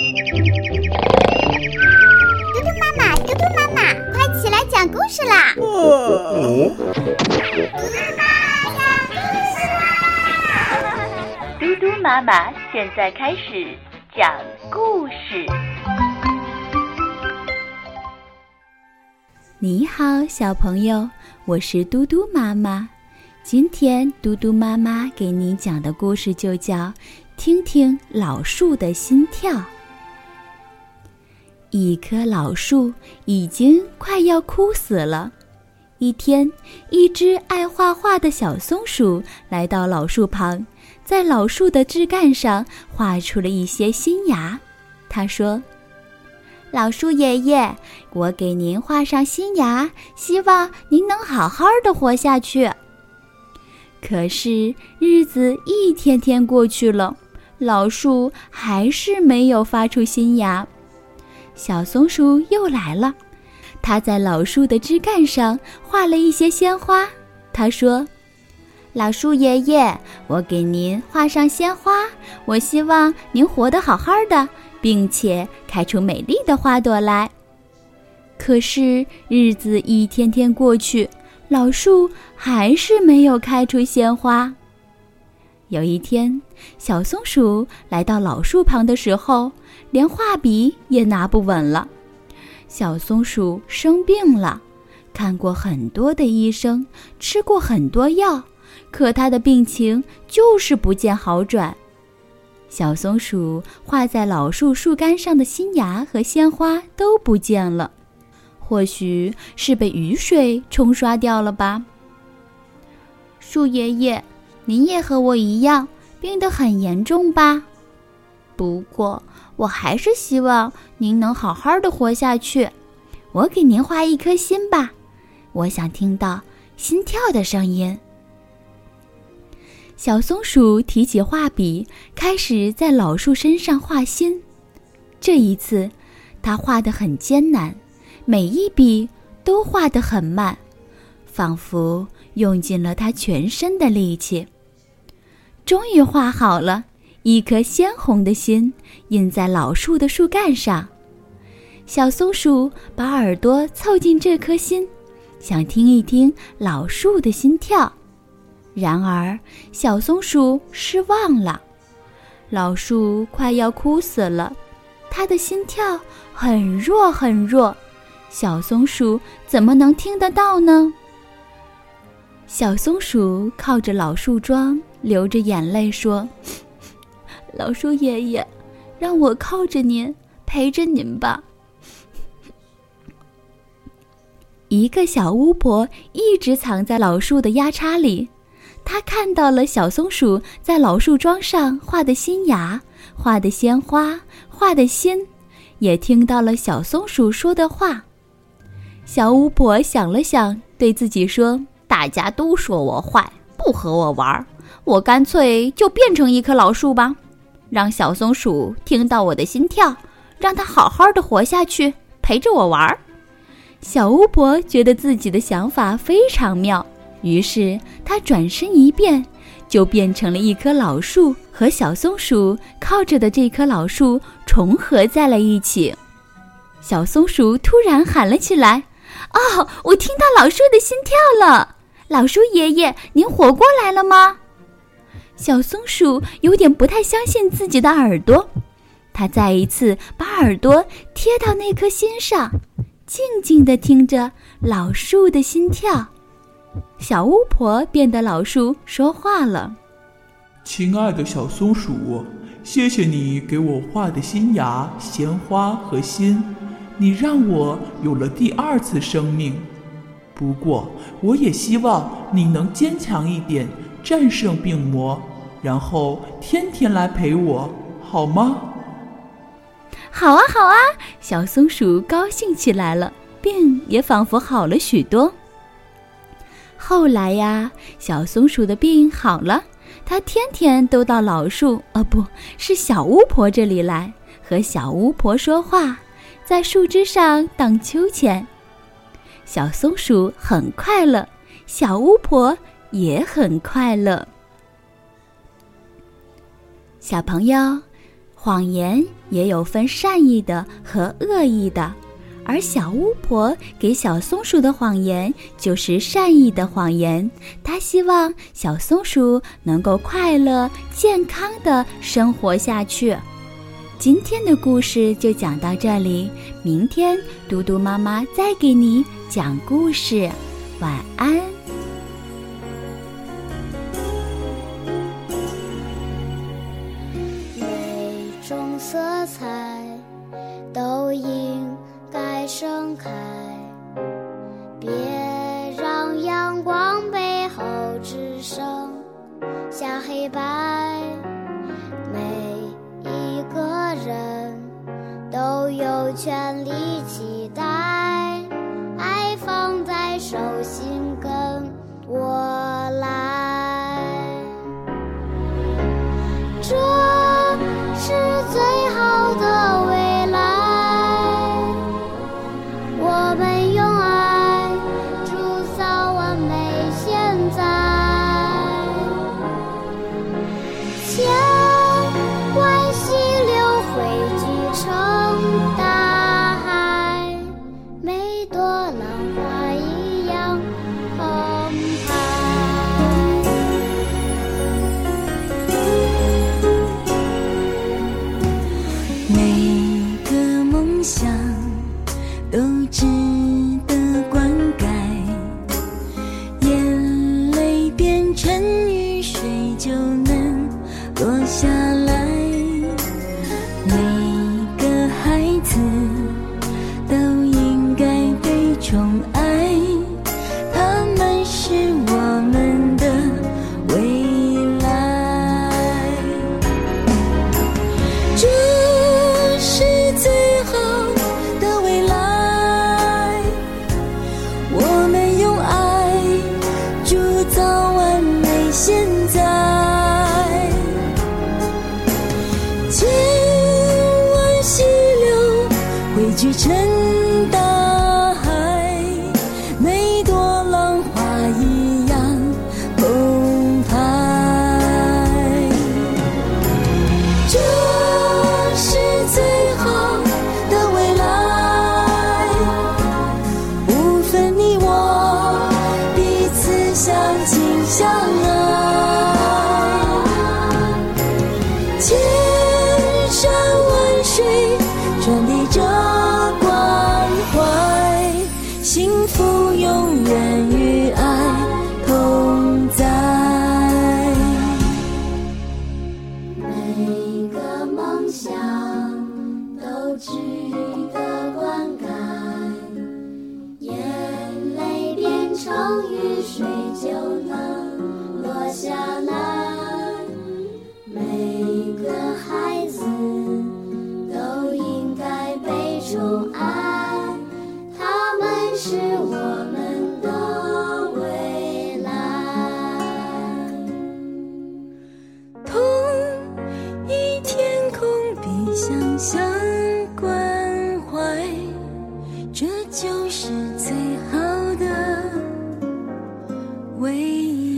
嘟嘟妈妈，嘟嘟妈妈，快起来讲故事啦！嘟嘟妈妈讲故事啦！嘟嘟妈妈现在开始讲故事。你好，小朋友，我是嘟嘟妈妈。今天嘟嘟妈妈给你讲的故事就叫《听听老树的心跳》。一棵老树已经快要枯死了。一天，一只爱画画的小松鼠来到老树旁，在老树的枝干上画出了一些新芽。他说：“老树爷爷，我给您画上新芽，希望您能好好的活下去。”可是日子一天天过去了，老树还是没有发出新芽。小松鼠又来了，它在老树的枝干上画了一些鲜花。它说：“老树爷爷，我给您画上鲜花，我希望您活得好好的，并且开出美丽的花朵来。”可是日子一天天过去。老树还是没有开出鲜花。有一天，小松鼠来到老树旁的时候，连画笔也拿不稳了。小松鼠生病了，看过很多的医生，吃过很多药，可它的病情就是不见好转。小松鼠画在老树树干上的新芽和鲜花都不见了。或许是被雨水冲刷掉了吧。树爷爷，您也和我一样病得很严重吧？不过我还是希望您能好好的活下去。我给您画一颗心吧，我想听到心跳的声音。小松鼠提起画笔，开始在老树身上画心。这一次，它画得很艰难。每一笔都画得很慢，仿佛用尽了他全身的力气。终于画好了，一颗鲜红的心印在老树的树干上。小松鼠把耳朵凑近这颗心，想听一听老树的心跳。然而，小松鼠失望了，老树快要枯死了，它的心跳很弱很弱。小松鼠怎么能听得到呢？小松鼠靠着老树桩，流着眼泪说：“ 老树爷爷，让我靠着您，陪着您吧。”一个小巫婆一直藏在老树的丫叉里，她看到了小松鼠在老树桩上画的新芽、画的鲜花、画的心，也听到了小松鼠说的话。小巫婆想了想，对自己说：“大家都说我坏，不和我玩儿，我干脆就变成一棵老树吧，让小松鼠听到我的心跳，让它好好的活下去，陪着我玩儿。”小巫婆觉得自己的想法非常妙，于是她转身一变，就变成了一棵老树，和小松鼠靠着的这棵老树重合在了一起。小松鼠突然喊了起来。哦，我听到老树的心跳了。老树爷爷，您活过来了吗？小松鼠有点不太相信自己的耳朵，它再一次把耳朵贴到那颗心上，静静地听着老树的心跳。小巫婆变得老树说话了：“亲爱的小松鼠，谢谢你给我画的新芽、鲜花和心。”你让我有了第二次生命，不过我也希望你能坚强一点，战胜病魔，然后天天来陪我，好吗？好啊，好啊！小松鼠高兴起来了，病也仿佛好了许多。后来呀，小松鼠的病好了，它天天都到老树，哦，不是小巫婆这里来，和小巫婆说话。在树枝上荡秋千，小松鼠很快乐，小巫婆也很快乐。小朋友，谎言也有分善意的和恶意的，而小巫婆给小松鼠的谎言就是善意的谎言。她希望小松鼠能够快乐、健康的生活下去。今天的故事就讲到这里，明天嘟嘟妈妈再给你讲故事。晚安。每种色彩都应该盛开，别让阳光背后只剩下黑白。每一个人都有权利期待，我就能落下。way